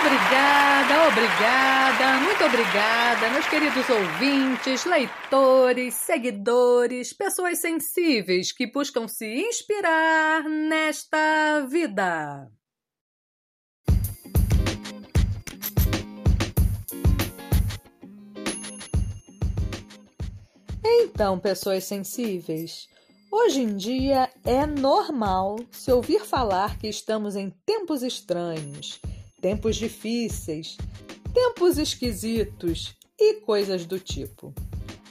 Obrigada, obrigada, muito obrigada, meus queridos ouvintes, leitores, seguidores, pessoas sensíveis que buscam se inspirar nesta vida. Então, pessoas sensíveis, hoje em dia é normal se ouvir falar que estamos em tempos estranhos, tempos difíceis, tempos esquisitos e coisas do tipo.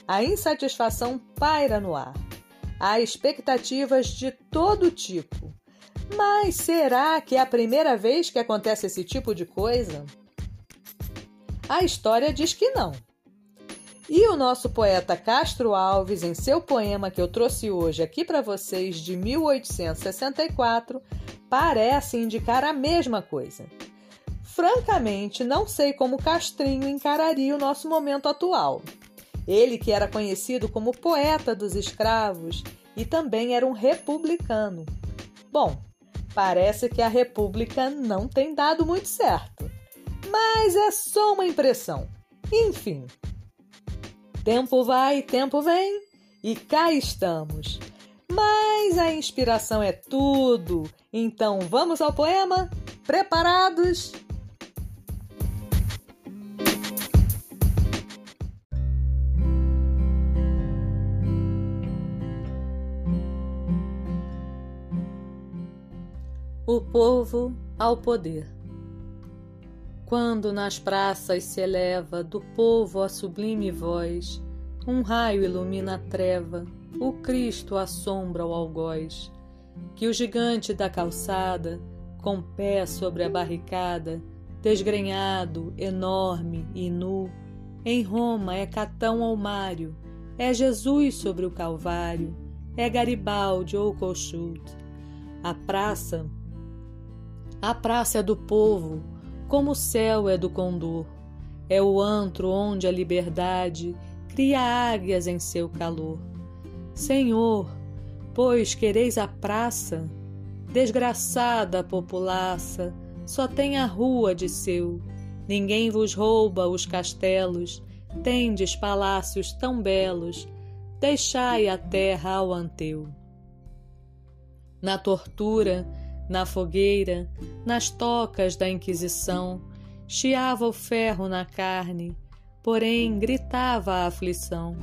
A insatisfação paira no ar. Há expectativas de todo tipo. Mas será que é a primeira vez que acontece esse tipo de coisa? A história diz que não. E o nosso poeta Castro Alves, em seu poema que eu trouxe hoje aqui para vocês, de 1864, parece indicar a mesma coisa. Francamente, não sei como Castrinho encararia o nosso momento atual. Ele que era conhecido como poeta dos escravos e também era um republicano. Bom, parece que a república não tem dado muito certo. Mas é só uma impressão. Enfim, Tempo vai, tempo vem e cá estamos. Mas a inspiração é tudo. Então vamos ao poema? Preparados? O povo ao poder. Quando nas praças se eleva do povo a sublime voz, um raio ilumina a treva, o Cristo assombra o algoz. Que o gigante da calçada, com pé sobre a barricada, desgrenhado, enorme e nu, em Roma é Catão ou Mário, é Jesus sobre o Calvário, é Garibaldi ou Kossuth. A praça, a praça é do povo, como o céu é do condor. É o antro onde a liberdade cria águias em seu calor. Senhor, pois quereis a praça, desgraçada populaça, só tem a rua de seu. Ninguém vos rouba os castelos, tendes palácios tão belos, deixai a terra ao anteu. Na tortura, na fogueira, nas tocas da Inquisição, chiava o ferro na carne, porém gritava a aflição.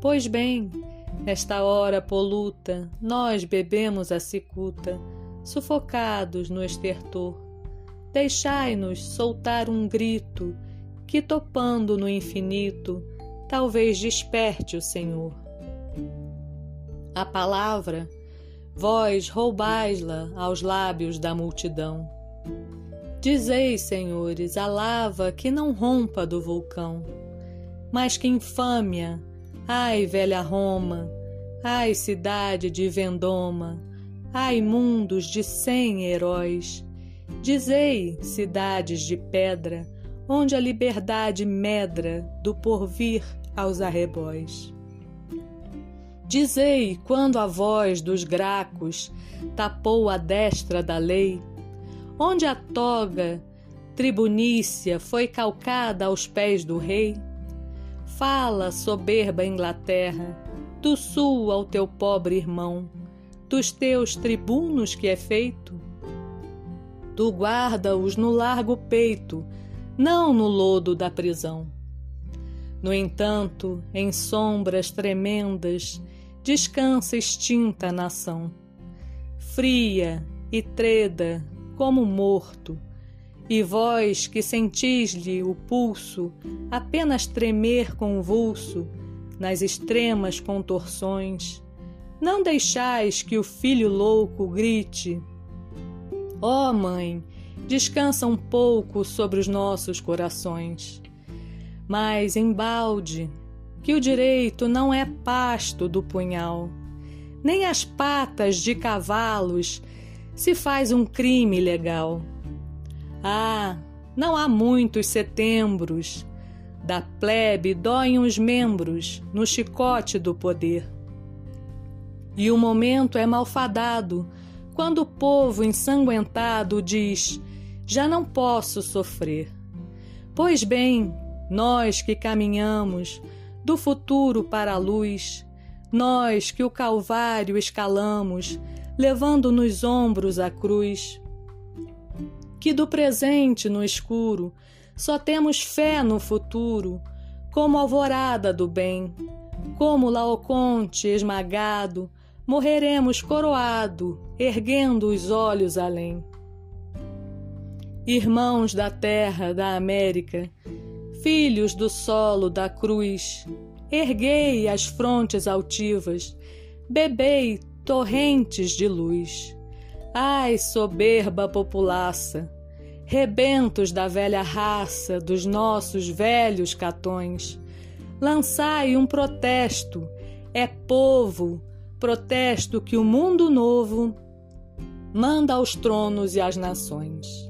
Pois bem, nesta hora poluta, nós bebemos a cicuta, sufocados no estertor. Deixai-nos soltar um grito que, topando no infinito, talvez desperte o Senhor. A palavra vós roubais-la aos lábios da multidão. Dizei, senhores, a lava que não rompa do vulcão. Mas que infâmia! Ai, velha Roma! Ai, cidade de Vendoma! Ai, mundos de cem heróis! Dizei, cidades de pedra, onde a liberdade medra do porvir aos arrebóis. Dizei quando a voz dos gracos tapou a destra da lei, onde a toga tribunícia foi calcada aos pés do rei. Fala, soberba Inglaterra, do sul ao teu pobre irmão, dos teus tribunos que é feito. Tu guarda-os no largo peito, não no lodo da prisão. No entanto, em sombras tremendas, descansa extinta a nação, fria e treda como morto, e vós que sentis-lhe o pulso apenas tremer convulso nas extremas contorções, não deixais que o filho louco grite: Ó oh, mãe, descansa um pouco sobre os nossos corações. Mas embalde, que o direito não é pasto do punhal, nem as patas de cavalos se faz um crime legal. Ah, não há muitos setembros, da plebe doem os membros no chicote do poder. E o momento é malfadado quando o povo ensanguentado diz: Já não posso sofrer. Pois bem, nós que caminhamos do futuro para a luz, nós que o Calvário escalamos, levando nos ombros a cruz, que do presente no escuro só temos fé no futuro, como alvorada do bem, como Laoconte esmagado, morreremos coroado, erguendo os olhos além. Irmãos da terra, da América, filhos do solo, da cruz, erguei as frontes altivas, bebei torrentes de luz. Ai, soberba populaça, rebentos da velha raça, dos nossos velhos catões, lançai um protesto, é povo, protesto que o mundo novo manda aos tronos e às nações.